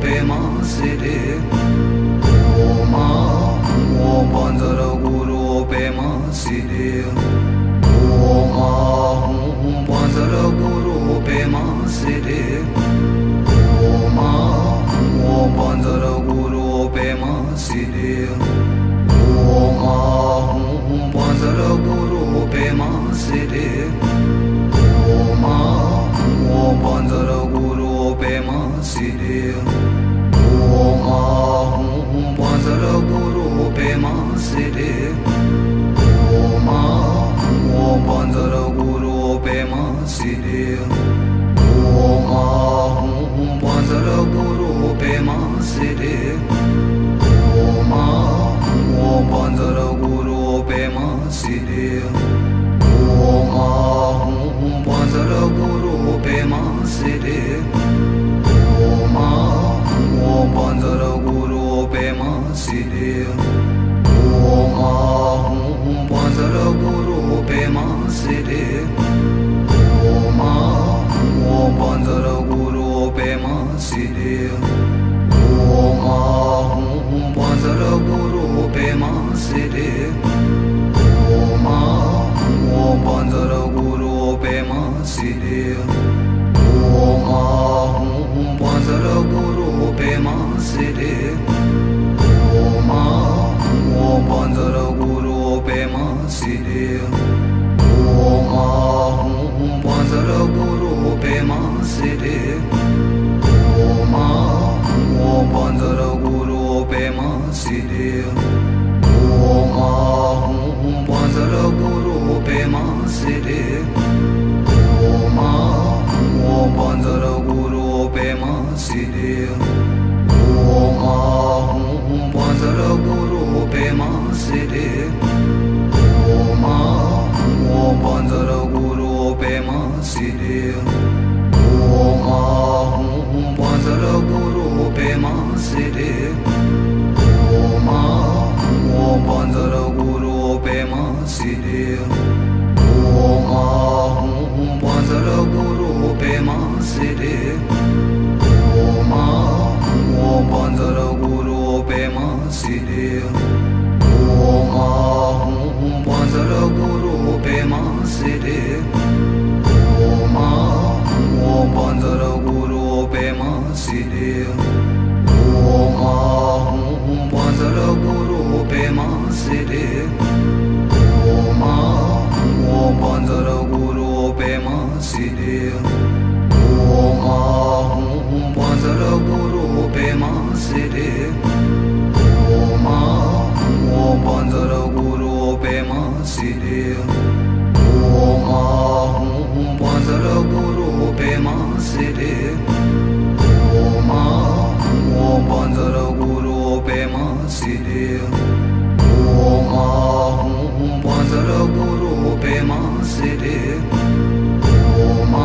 Pema city. Oma, mo bandara guru pema city. Oma, mo bandara guru pema city. Oma, mo bandara guru pema city. Oma, mo bandara guru pema city. Oma, mo bandara guru pema city. sere Oma Mo bandar guru pema Sire Oma Mo bandar guru pema Sire Oma Mo bandar guru pema Sire Oma Mo bandar guru pema Sire Oma Mo bandar guru pema Sire it is. गुरु ओ मा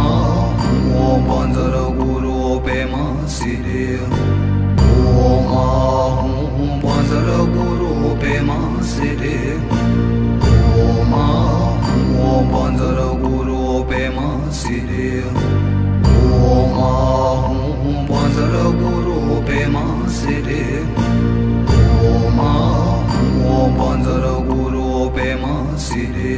ओ पञ्जर गुरुपेमासिरेहु ॐ पञ्जर गुरुपेमा सिरे मा ओ पञ्जर गुरुपेमा सिरेम ओ मा पञ्जर गुरुपेमा सिरे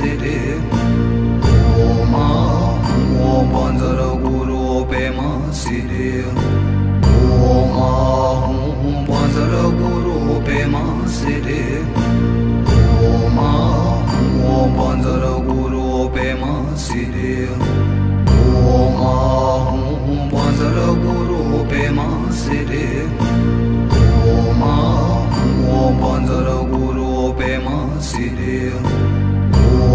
sere Oma mo bandar guru bema sere Oma mo bandar guru bema sere Oma mo bandar guru bema sere Oma mo bandar guru bema sere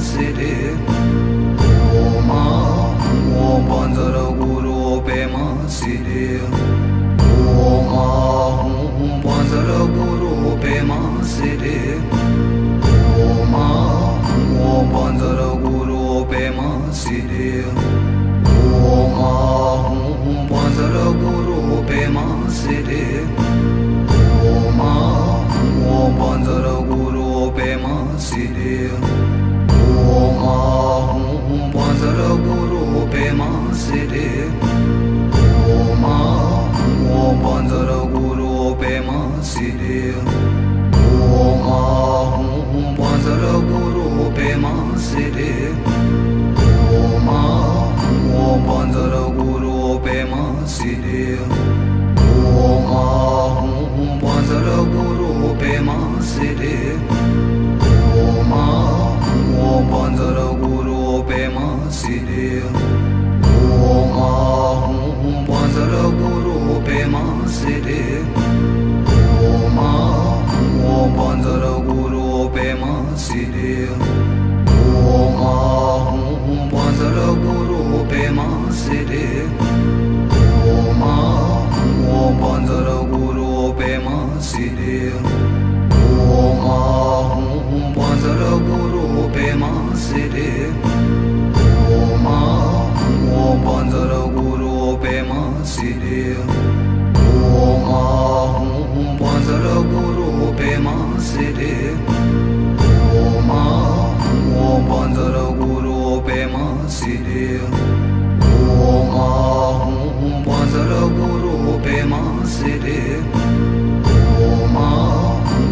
roses. आहु ॐ पाजर गुरुपेमाे ओ मा ओ पाञ्जर गुरुपेमािरे पाजर गुरुपेमािरे मा ओ पाञ्जर गुरुपेमा सिरेम आहु ॐ पाजर गुरुपेमा मासिरे पंजर गुरु पेमा सिरे ओ मा हूँ पंजर गुरु पेमा सिरे ओ मा हूँ पंजर गुरु पेमा सिरे ओ मा हूँ पंजर गुरु पेमा सिरे ओ मा हूँ पंजर गुरु पेमा सिरे ओ मा हूँ पंजर गुरु city. Oma, mo banzara guru pema Sire Oma, mo banzara guru pema Sire Oma, mo banzara guru pema Sire Oma, mo banzara guru pema Sire Oma,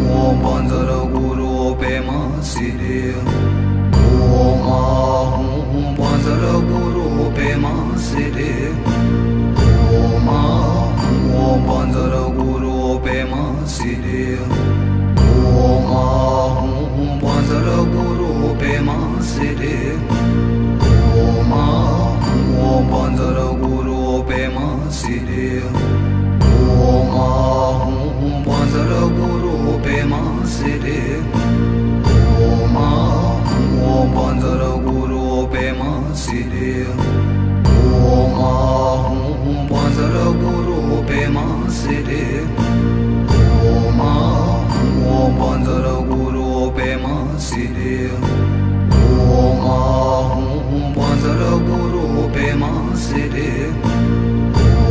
mo banzara guru pema Sire माहु ॐ पञ्जर गुरुपेमासीरे ओ मा ओ पञ्जर गुरुपेमासि रेहु ॐ पाजर गुरुपेमािरे ओ मा ओ पाञ्जर गुरुपेमािरे माहू ॐ पाजर गुरुपेमासिरे सिरे ओ माहूं buzzer गुरु पे मां सिरे ओ माहूं buzzer गुरु पे मां सिरे ओ माहूं बजर गुरु पे मां सिरे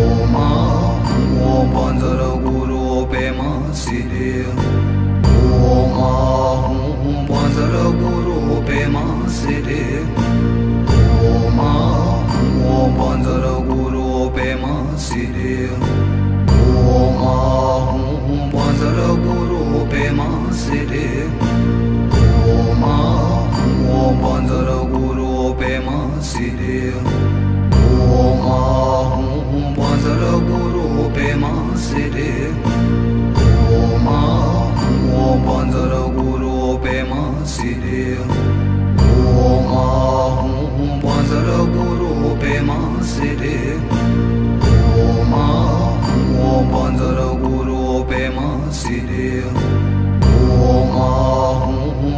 ओ माहूं बजर गुरु पे मां सिरे ओ माहूं बजर गुरु पे मां सिरे Oma O Bandara Guru Pema Sire Oma O Bandara Guru Pema Sire Oma O Bandara Guru Pema Sire Oma O Bandara Guru Pema Sire Oma O गुरु ओ मा पाञ्जर गुरुपेमािरे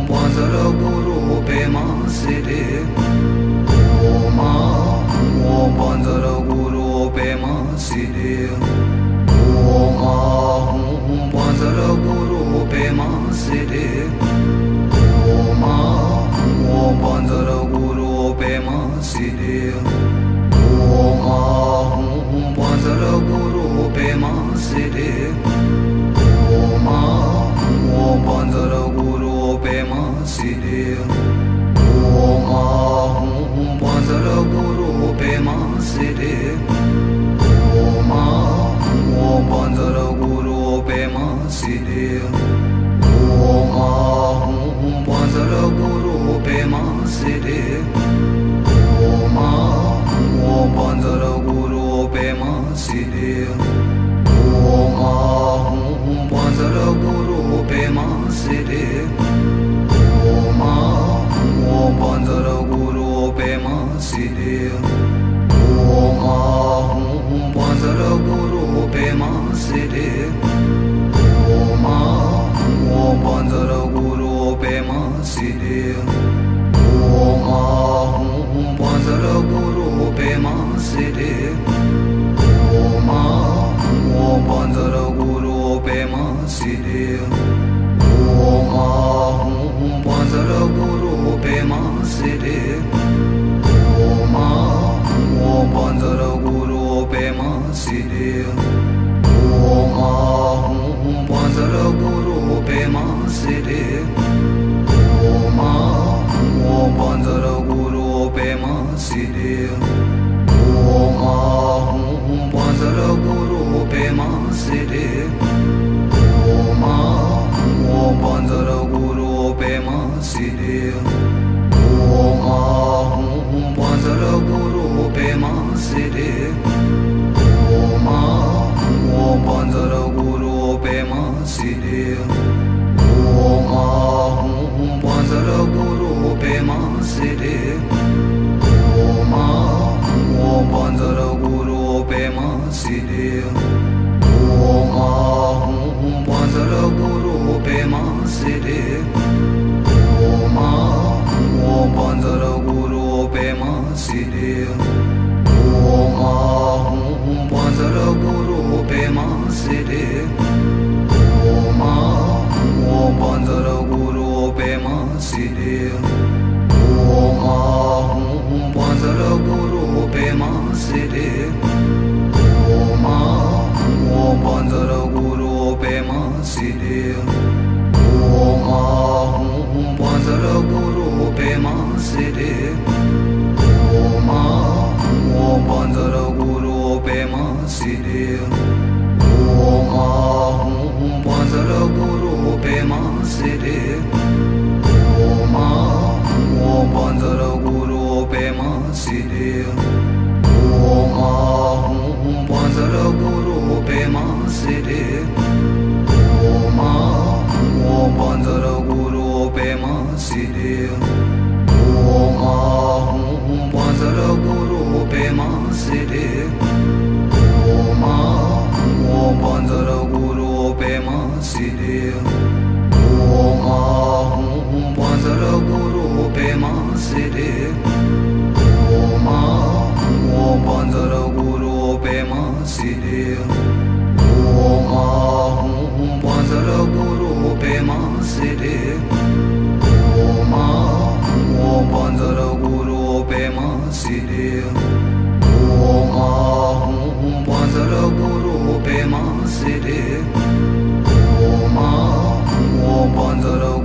पञ्जर गुरुपेमािरे मा ओ पञ्जर गुरुपेमासिरेहू पञ्जर गुरुपेमासिरे सिदेव ॐ हूं वज्र गुरु पेमा सिदेव ॐ हूं वज्र गुरु पेमा सिदेव ॐ हूं वज्र गुरु पेमा सिदेव ॐ हूं वज्र गुरु पेमा सिदेव ॐ हूं वज्र गुरु Pema सिदेव Om o guru pe ma sire guru pe ma sire guru pe ma panzaraburu pe masere Oma o panzaraburu pe masere Oma o panzaraburu pe masere Oma o panzaraburu pe masere Oma o panzaraburu pe masere Oma o panzaraburu वज्रगुरुपेमासिरे city Oma Mo bandara guru pema city Oma Mo bandara guru pema city नजर गुरु पे मां सिरे ओ मां ओ पंजर गुरु पे मां सिरे ओ मां हूं पंजर गुरु पे मां सिरे ओ मां ओ पंजर गुरु पे मां सिरे ओ मां हूं पंजर गुरु पे मां सिरे ओ मां ओ पंजर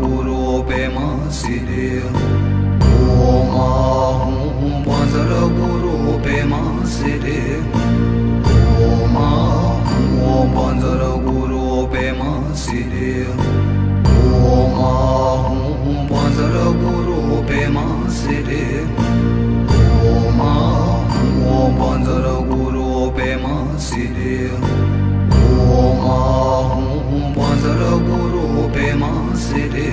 सिदे ओ मा हूँ पंजर गुरु पे मा सिदे ओ मा हूँ पंजर गुरु पे मा सिदे ओ मा हूँ पंजर गुरु पे मा सिदे ओ मा हूँ पंजर गुरु पे मा सिदे ओ मा हूँ पंजर गुरु पे मा सिदे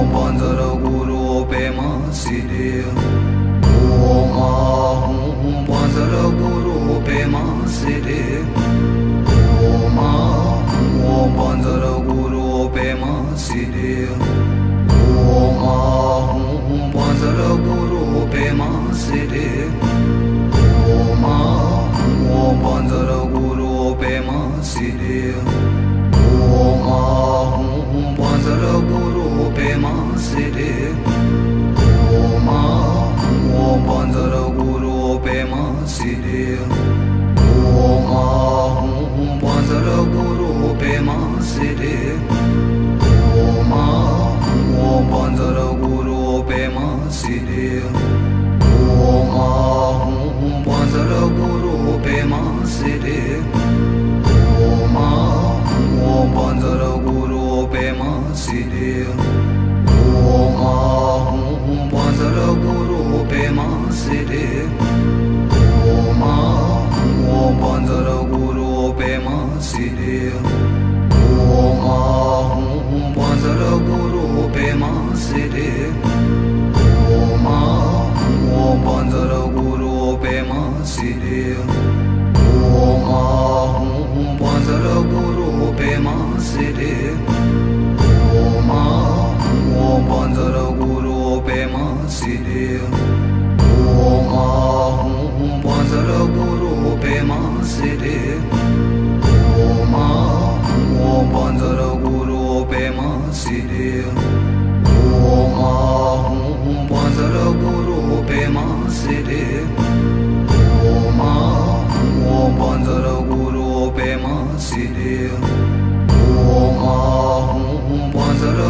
ओ पाजर गुरु पेमासि रेहू ॐ पाजर गुरु पेमासीरे ओ माहो पाञ्जर गुरुपेमािरे माहू ओ पाजर गुरु पेमासिरे sidil Oma hum guru pe ma sidil Oma hum panzara guru pe ma sidil Oma hum panzara guru pe ma sidil Oma hum panzara guru pe ma sidil Oma hum panzara guru pe ma sidil Om oh, Ahum Vajra Guru Pema Siddhim. Om oh, Ahum Vajra Guru Pema Siddhim. Om oh, Ahum Vajra Guru Pema Siddhim. Om Ahum Vajra Guru Pema Siddhim. Om Ahum Vajra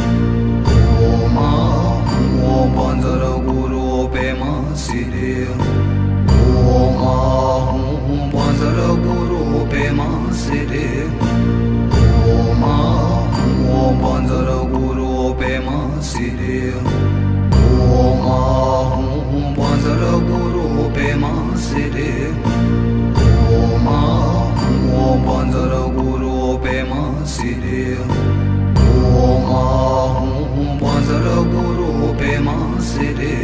आहु ॐ पाजर गुरुपेमािरे पाञ्जर गुरोपेमािरे पाजर गुरुपेमा सिरे मा ओ पाञ्जर गुरुपेमा सिरेम आहू ॐ पाञ्जर गुरुपेमा सिरे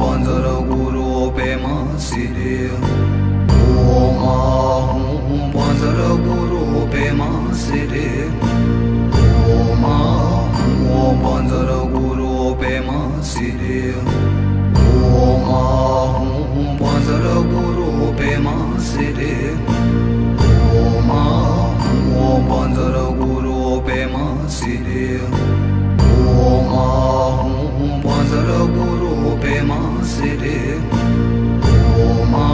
पंजर गुरु पेमा सिरे। ओ मा हूँ पंजर गुरु पेमा सिरे। ओ मा हूँ पंजर गुरु पेमा सिरे। ओ मा हूँ पंजर गुरु पेमा सिरे। ओ मा हूँ पंजर गुरु पेमा सिरे। ओ मा हूँ पंजर city. Oma,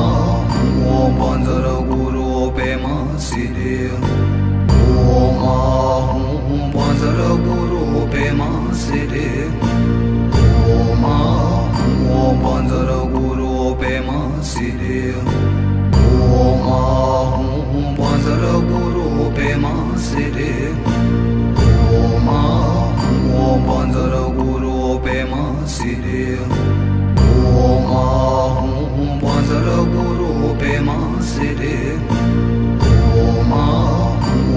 Oma, Zara Guru, Pema city. Oma, Oma, Zara Guru, Pema city. सिरे ओ मा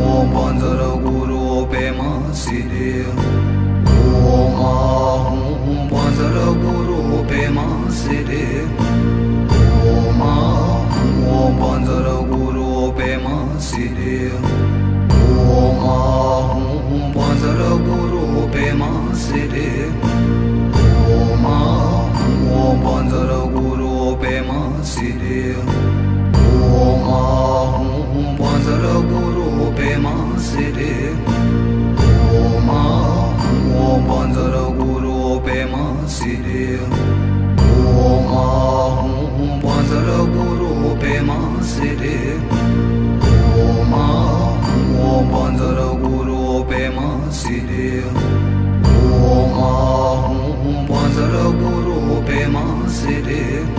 ओ बंजर गुरु पेमा सिरे ओ मा ओ बंजर गुरु पेमा सिरे ओ मा ओ बंजर गुरु पेमा सिरे ओ मा ओ बंजर गुरु पेमा सिरे ओ मा ओ बंजर गुरु पेमा सिरे आह ॐ पञ्जर गुरुपेमािरे पञ्जर गुरुपेमाे ओहु ॐ पाजर गुरुपेमािरे ओ मा ओ पञ्जर गुरुपेमा सिरेम आहू ॐ पाजर गुरुपेमा सिरे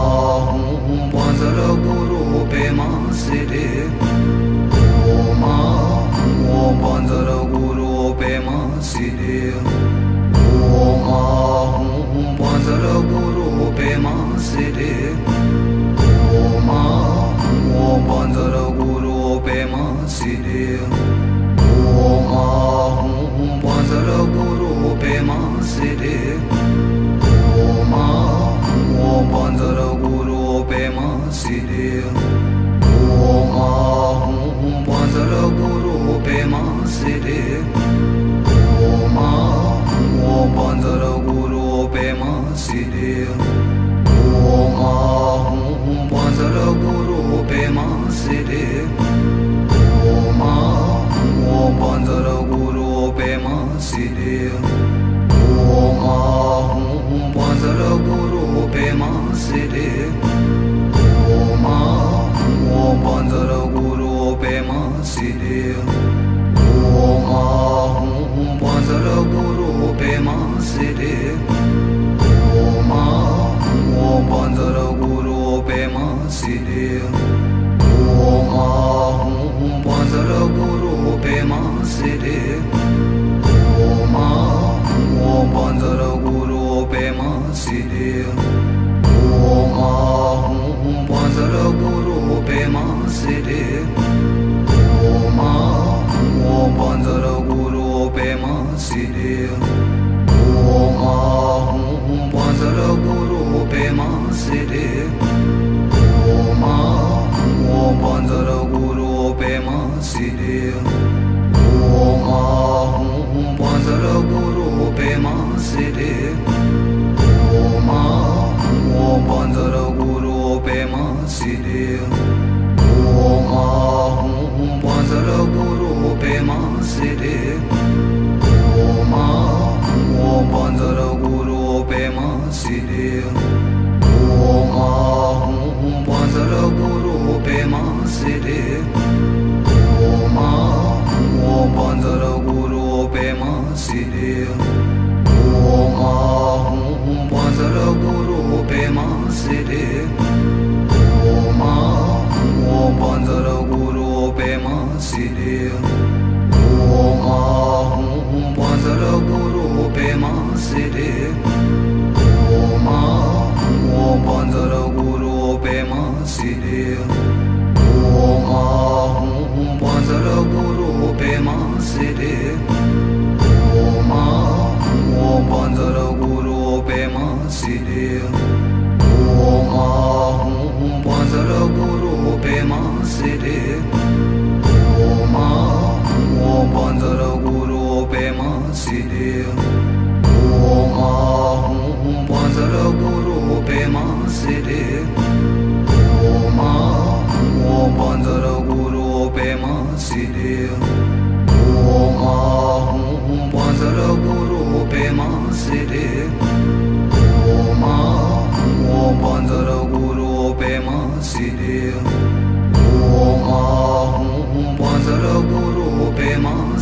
siri Oma O bandara guru pema siri Oma O bandara guru pema siri Oma O bandara guru pema siri Oma O bandara guru pema siri Oma O bandara guru pema siri पाजर गुरु ओ मा ओ पञ्जर गुरु ओहु ॐ पाजर गुरु ओ मा ओ पाञ्जर गुरुपेमािरे आहु ॐ पाजर गुरुपेमािरे ॐ पञ्जरगुरो पेमा सिरे ॐ आहूं गुरु पेमा सिरे ॐ आहूं पञ्जरगुरो पेमा सिरे ॐ आहूं गुरु पेमा सिरे ॐ आहूं पञ्जरगुरो पेमा सिरे ॐ आहूं गुरु रे। पञ्जर गुरु ओमू पञ्जर गुरु ओ मा ओ पञ्जर गुरुपेमा सि रेम आहु म् पञ्जर गुरुपेमा सिरे।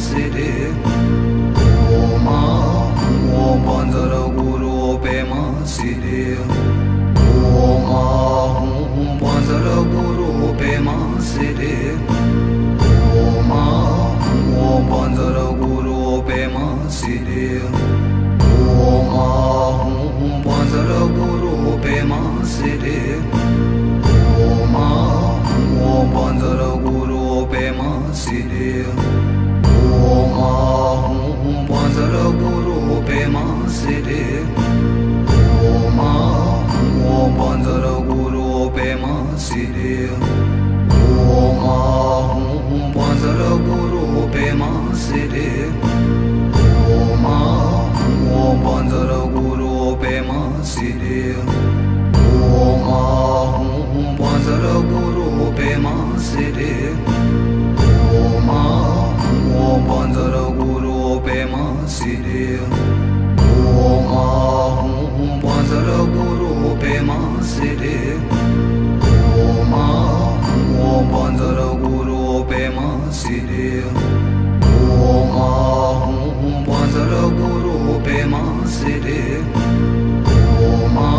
sidi Oma kuo panzara guru pema sidi Oma kuo panzara guru pema sidi Panjaragurupe Masire Oma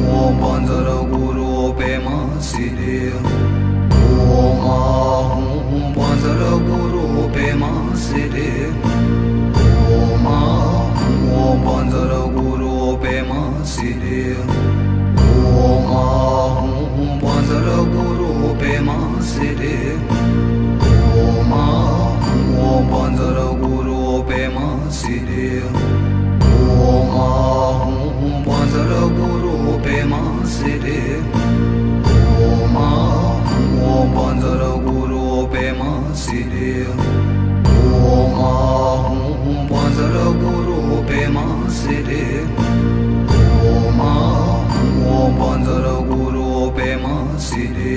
Mo Panjaragurupe Masire Oma Mo Panjaragurupe Masire Oma Mo Panjaragurupe Masire Oma Mo Panjaragurupe Masire ओम आहूं बंजर गुरु पेमा सिरे ओम आहूं बंजर गुरु पेमा सिरे ओम आहूं बंजर गुरु पेमा सिरे ओम आहूं बंजर गुरु पेमा सिरे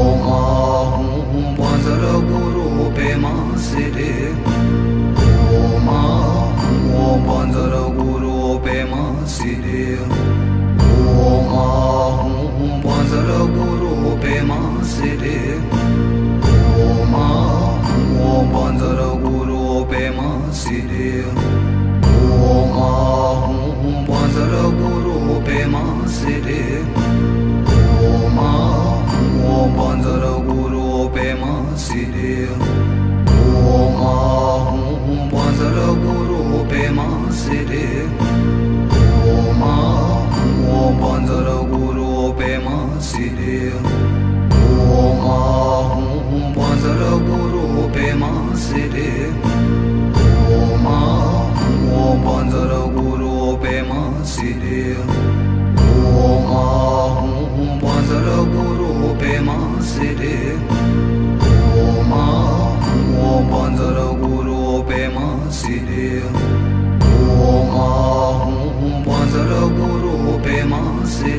ओम आहूं बंजर गुरु पेमा सिरे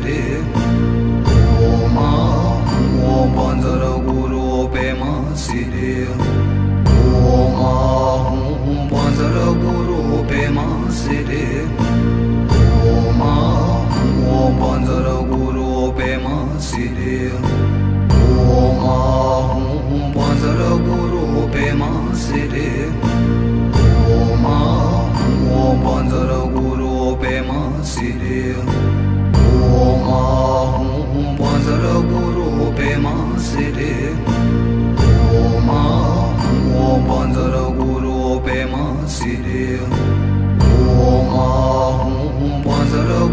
रे ओ माँ ओ बंजर गुरु पेमा सिरे ओ माँ हूँ बंजर गुरु पेमा सिरे ओ माँ ओ बंजर गुरु पेमा सिरे ओ माँ हूँ बंजर गुरु पेमा सिरे हूँ वज्र गुरु पेमा सिरे। ओ माँ, ओ वज्र गुरु पेमा सिरे। ओ माँ हूँ वज्र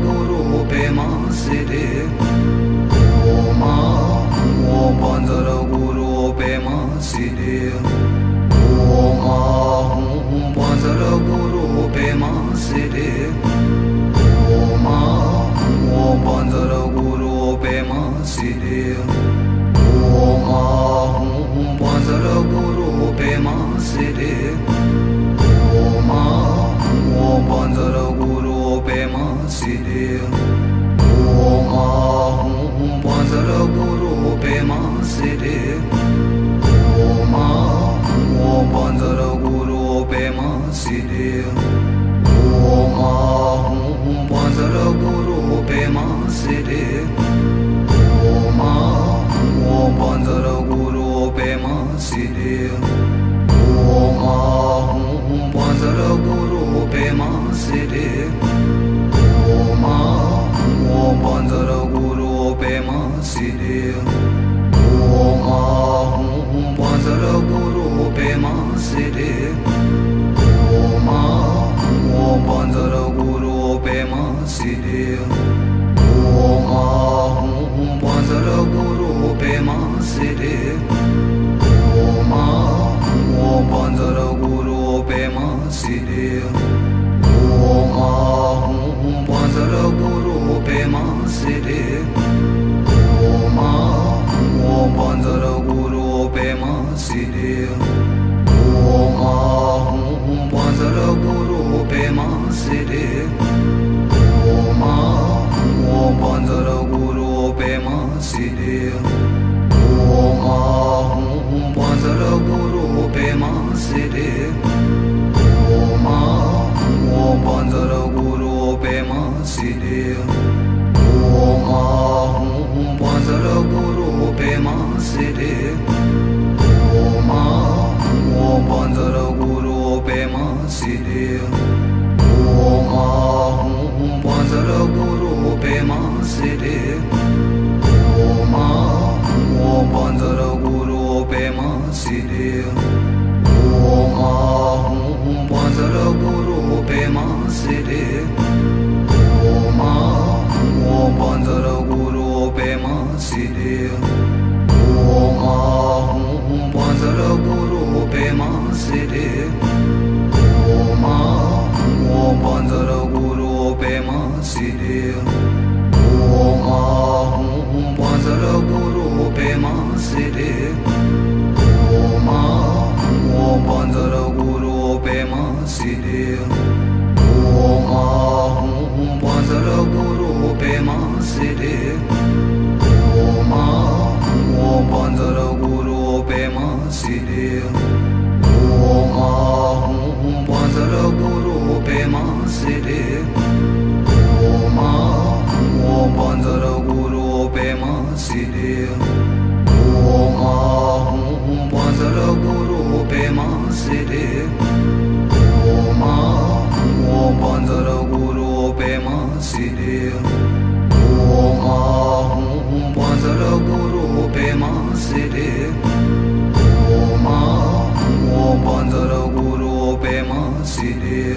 गुरु ओ मा ओ पञ्जर गुरुपेमािरे पञ्जर ओ मा ओ पञ्जर गुरुपेमा सिरे पञ्जर गुरुपेमा सिरे सिदेव ॐ हूं पञ्जरगुरु पेमा सिदेव ॐ हूं पञ्जरगुरु पेमा सिदेव ॐ हूं पञ्जरगुरु Pema सिदेव O Oma Oma Bandara Guru Bema Sire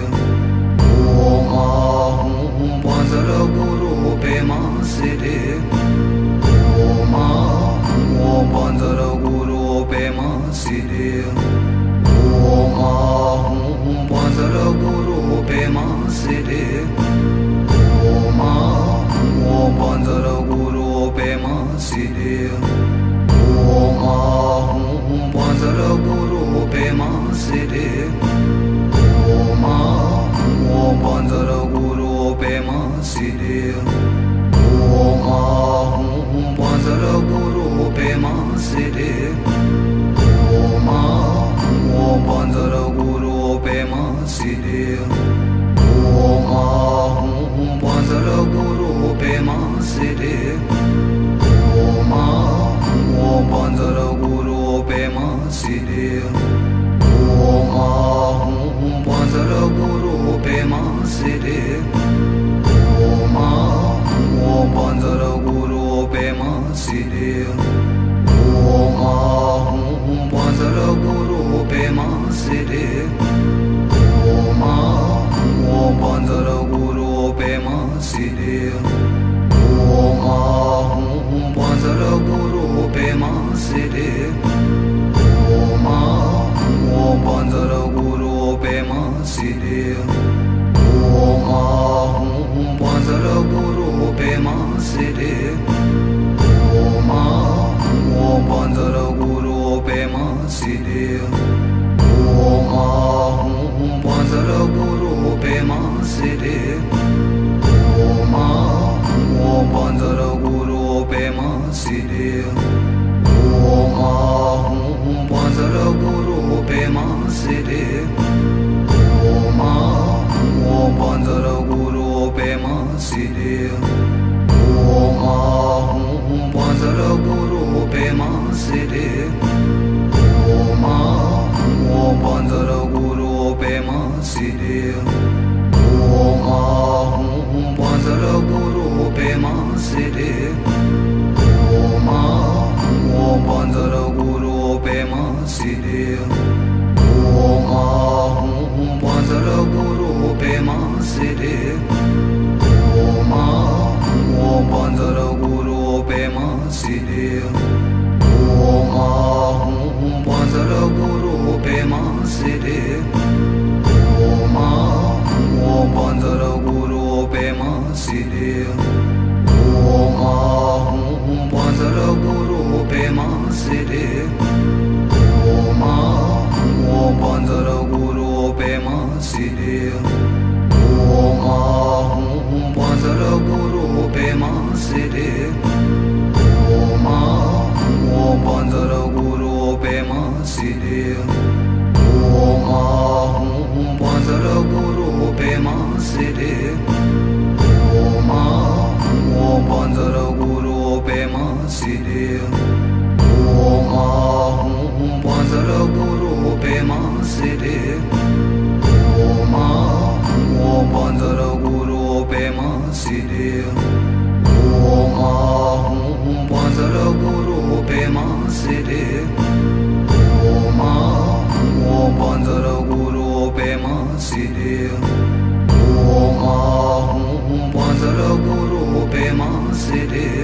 city. Oma, o bandara guru pema Sire Oma, o bandara guru pema city. Oma, o bandara guru pema city. Oma, o bandara ॐ आहु ॐ पाजर गुरुे ओमा ओ पाञ्जर गुरुपेमािरेम आहु ॐ पाजर गुरुपेमा सिरें पाञ्जर गुरुपेमा सिरेम आहु ॐ पाजर गुरुपेमा सिरे पञ्जर गुरु बेमा शिरे ओ पञ्जर गुरुपेमाेव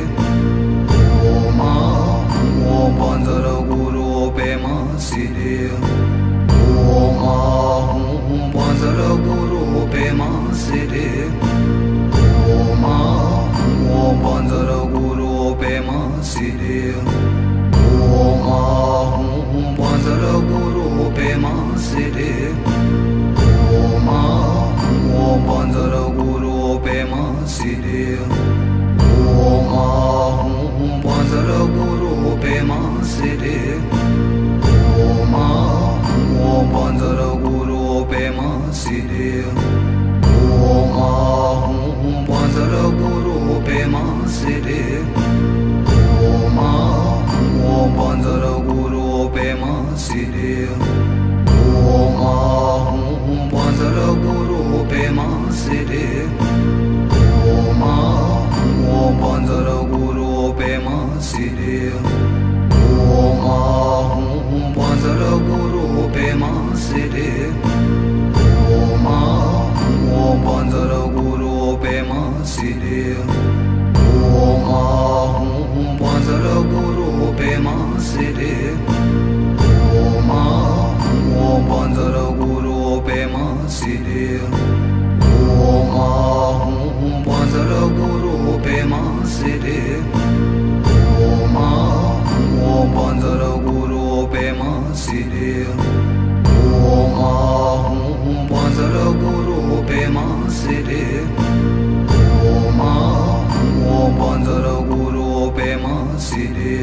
sere Oma o bandara guru pema sere Oma bandara guru pema sere Oma o bandara guru pema sere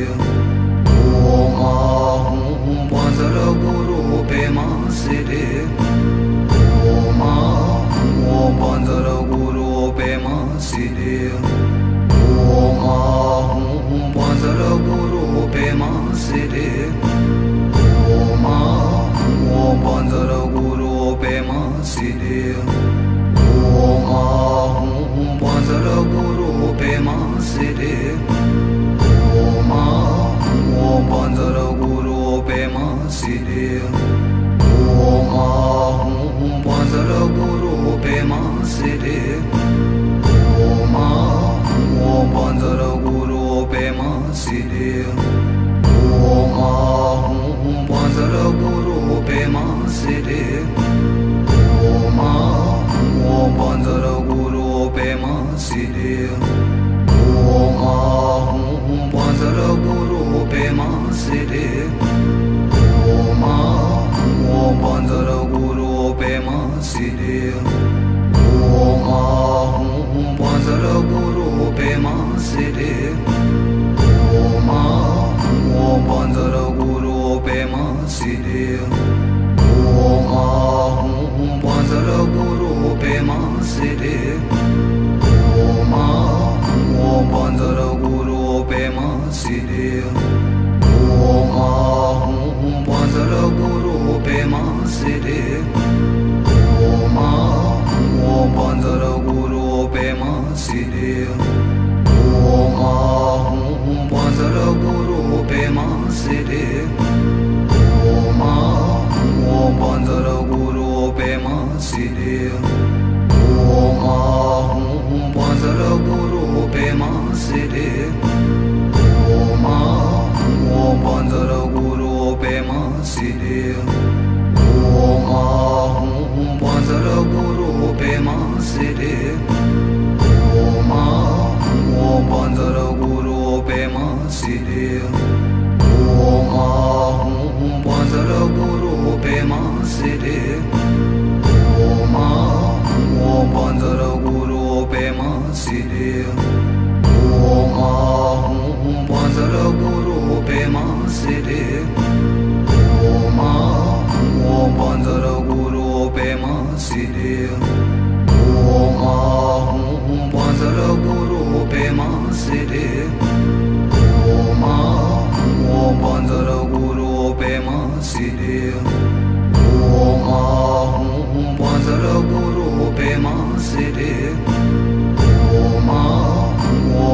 Oma bandara guru pema sere Oma bandara guru pema sere ओहु ॐ पञ्जर गुरु ओ मा ओ पञ्जर गुरुपेमािरे पाजर गुरुपेमािरे मा ओ पाञ्जर गुरुपेमा सिरेहु ॐ पाजर गुरुपेमा सिरे। panjara guru pema sire Om Ahum panjara guru pema sire Om Ahum panjara guru pema sire Om Ahum panjara guru pema sire Om Ahum panjara guru pema sire Om Ahum panjara guru manzili. Oma, o bandara guru o pe masili Om pe masere Oma, o panzălăguru pe masere Oma, un panzălăguru pe masere Oma, o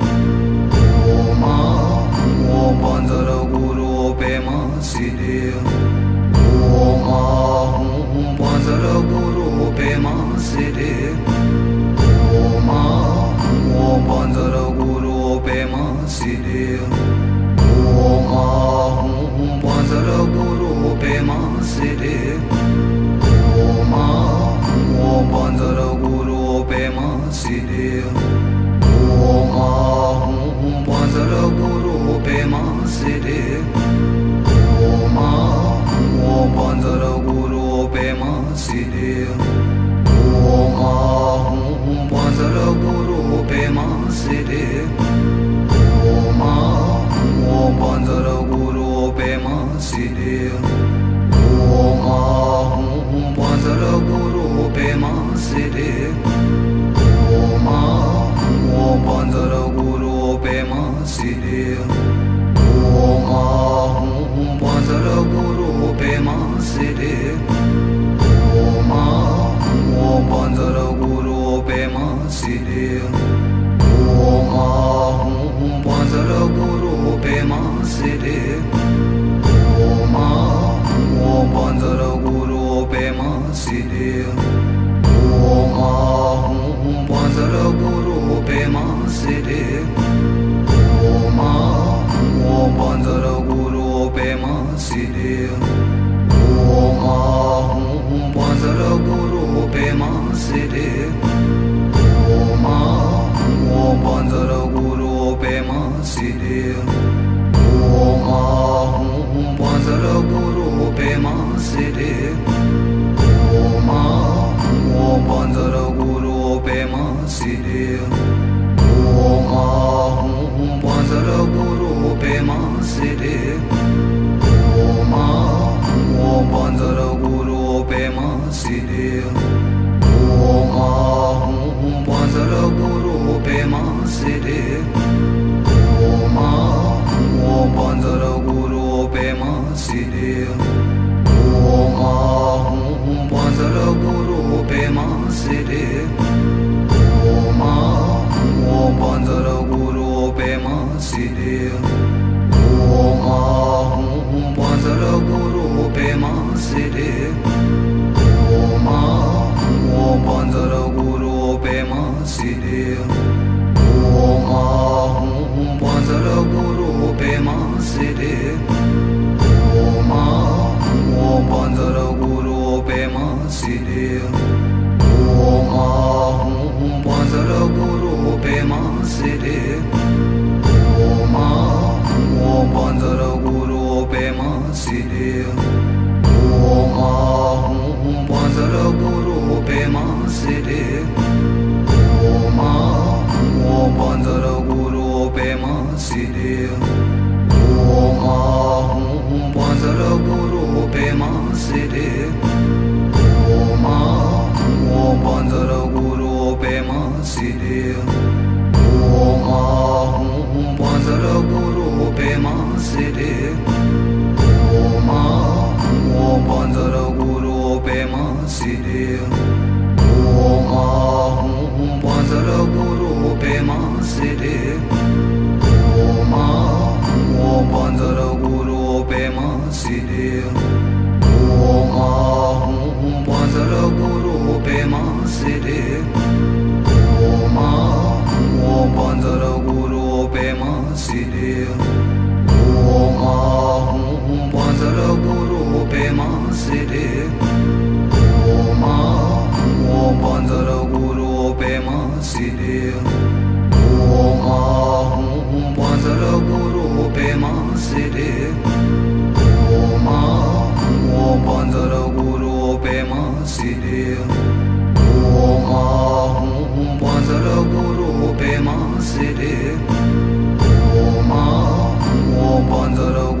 se deu. Om Oma, obanzara guru pema city. Oma, obanzara guru pema city. Oma, obanzara guru pema city. Oma, obanzara guru pema city. ओ आहु ॐ पाजर गुरु ओ मा ओ पाञ्जर गुरुपेमािरे आहु ॐ पाजर मा सिरे मा ओ मा गुरुपेमा सिरेम आहू ॐ मा सिरे पंजर गुरु पेमा सिरे ओम हूँ पंजर गुरु पेमा सिरे ओम हूँ पंजर गुरु पेमा सिरे ओम हूँ पंजर गुरु पेमा सिरे ओम हूँ पंजर गुरु पेमा सिरे ओम हूँ पंजर गुरु manzili Oma o bandara guru Pema Sire. Oma o bandara guru Pema Sire. Oma o bandara guru Pema Sire. Oma o bandara guru Pema Sire. Oma o bandara guru Pema Sire. পঞ্জরগুরুপে মাসিরে ও মা ও পঞ্জরগুরুপে মাসিরে ও মা পঞ্জরগুরুপে মাসিরে ও মা ও পঞ্জরগুরুপে মাসিরে ও মা পঞ্জরগুরুপে মাসিরে ও মা ও পঞ্জরগুরু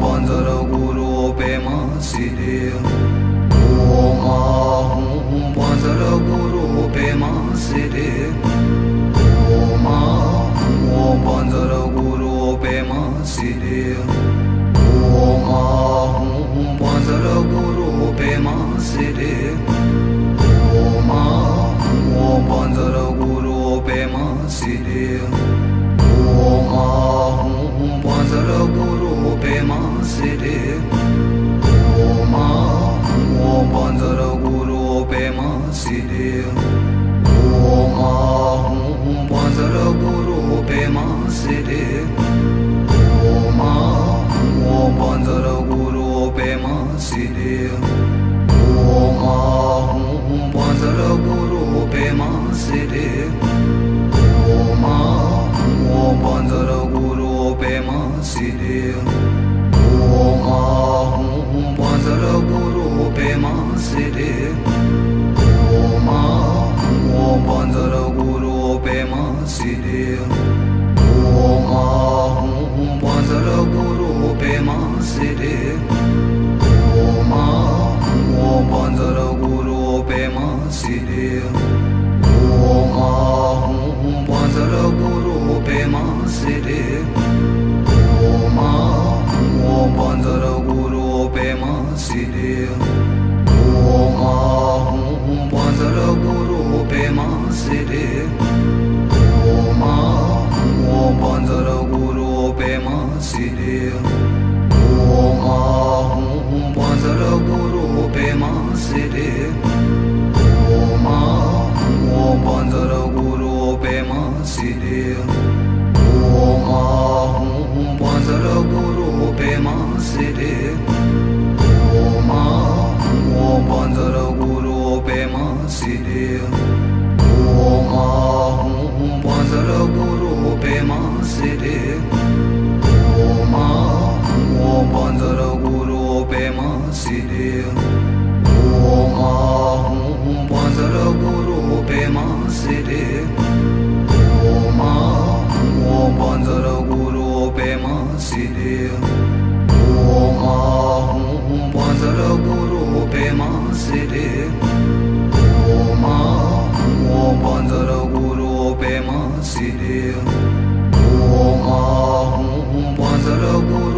वञ्जर गुरुपेमा सिरे ओमा हुँ। वञ्जर गुरुपेमा सिरे ओमा गुरु वञ्जर गुरुपेमा सिरे ओमा हुँ वञ्जर गुरुपेमा सिरे ओमा हुँ। वञ्जर गुरुपेमा सिरे ओमा हुँ। गुरु sere Oma guru pema sere Oma o guru pema sere Oma o guru pema sere Oma o guru pema sere गुरु ओ मा ओ पाञ्जर गुरुपेमािरेहु पाञ्जर गुरुपेमा सिरे। मा ओ पाञ्जर गुरुपेमा सिरेहू पाजर गुरुपेमा सिरे। सिरे ॐ हूं बजर गुरु पेमा सिरे ॐ हूं बजर गुरु पेमा सिरे ॐ हूं बजर गुरु पेमा सिरे ॐ हूं बजर गुरु पेमा सिरे ॐ हूं बजर banzara guru pema sire Om ahum banzara guru sire Om ahum banzara guru pema sire Om ahum banzara guru pema sire Om ahum banzara guru pema sire Om ahum banzara guru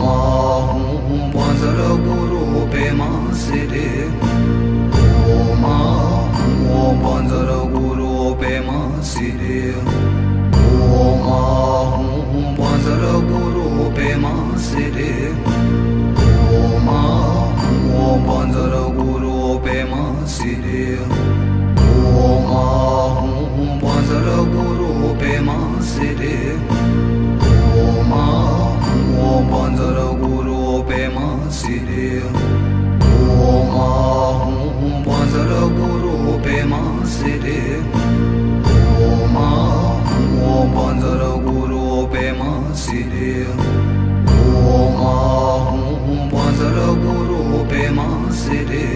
हूँ पंजर गुरु पेमा सिरे ओ माँ हूँ पंजर गुरु पेमा सिरे ओ माँ पंजर गुरु पेमा सिरे ओ माँ हूँ पंजर गुरु पेमा सिरे ओ माँ पंजर गुरु पेमा सिरे ॐ पाञ्जरगुरो पेमा सिरे ॐ आहूं पाञ्जरगुरो पेमा सिरे ॐ आहूं पाञ्जरगुरो पेमा सिरे ॐ आहूं पाञ्जरगुरो पेमा सिरे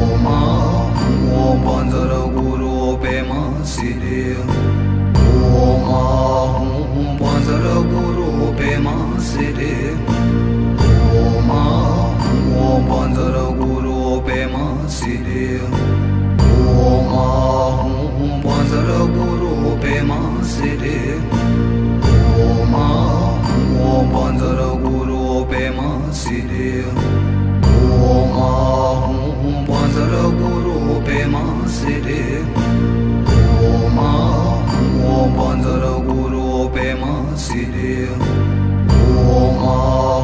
ॐ आहूं पाञ्जरगुरो पेमा सिरे ॐ आहूं पाञ्जरगुरो sere Oma mo bandara guru pema sere Oma mo bandara guru pema sere Oma mo bandara guru pema sere Oma mo bandara guru pema sere Oma mo bandara guru pema sere ओमा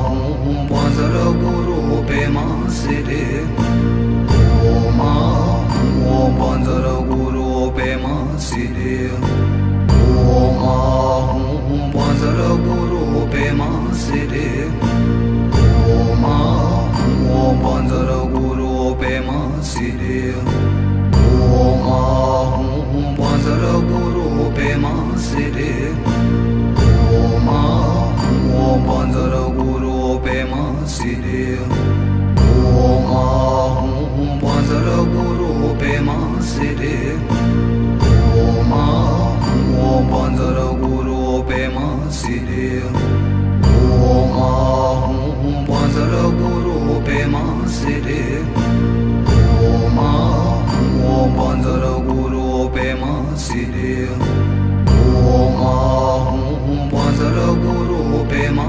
हूँ वज्र गुरु पेमा सिरे ओमा हूँ गुरु पेमा सिरे ओमा हूँ वज्र गुरु पेमा सिरे ओमा हूँ गुरु पेमा सिरे ओमा हूँ वज्र गुरु पेमा चंद्र गुरु पेमा सिरे। ओ माहूँ पंजर गुरु पेमा सिरे। ओ माहूँ पंजर गुरु पेमा सिरे। ओ माहूँ पंजर गुरु पेमा सिरे। ओ माहूँ पंजर गुरु पेमा सिरे। ओ माहूँ पंजर गुरु पेमा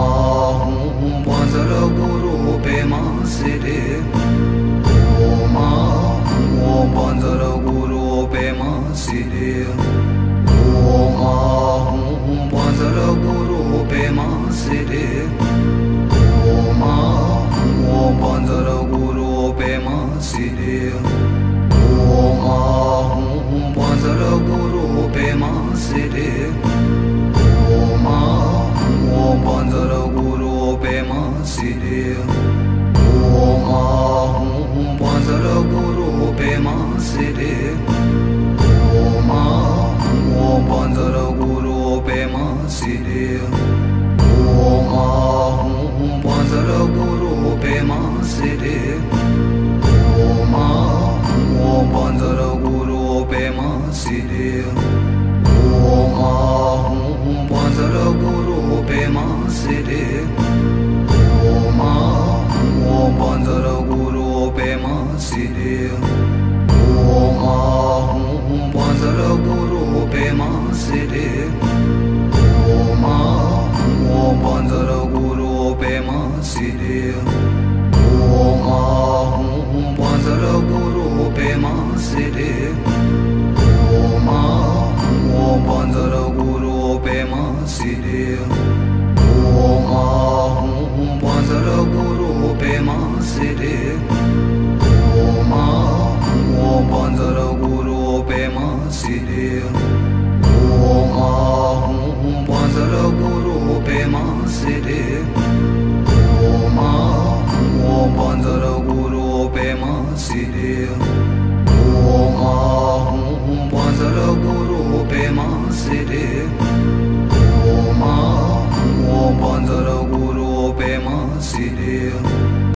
आह ॐ पाजर गुरुपेमािरे ओ मा ओ पाञ्जर गुरुपेमािरे आहु ॐ पाजर मासिरे ओ मा ओ पाञ्जर गुरुपेमािरे आहू पञ्जर मासिरे ओहो ॐ पाजर गुरुपेमािरे पाञ्जर गुरुपेमािरेहु ॐ पाजर गुरुपेमािरे मा ओं पाजर गुरुपेमािरे आहु ॐ पाजर गुरुपेमा सिरे पंजर गुरु पेमा सिरे। ओ मा हूँ गुरु पेमा सिरे। ओ मा हूँ पंजर गुरु पेमा सिरे। ओ मा हूँ पंजर गुरु पेमा सिरे। ओ मा हूँ गुरु पेमा सिरे। ओ मा हूँ पंजर गुरु Om Oma o bandara guru be masili guru guru guru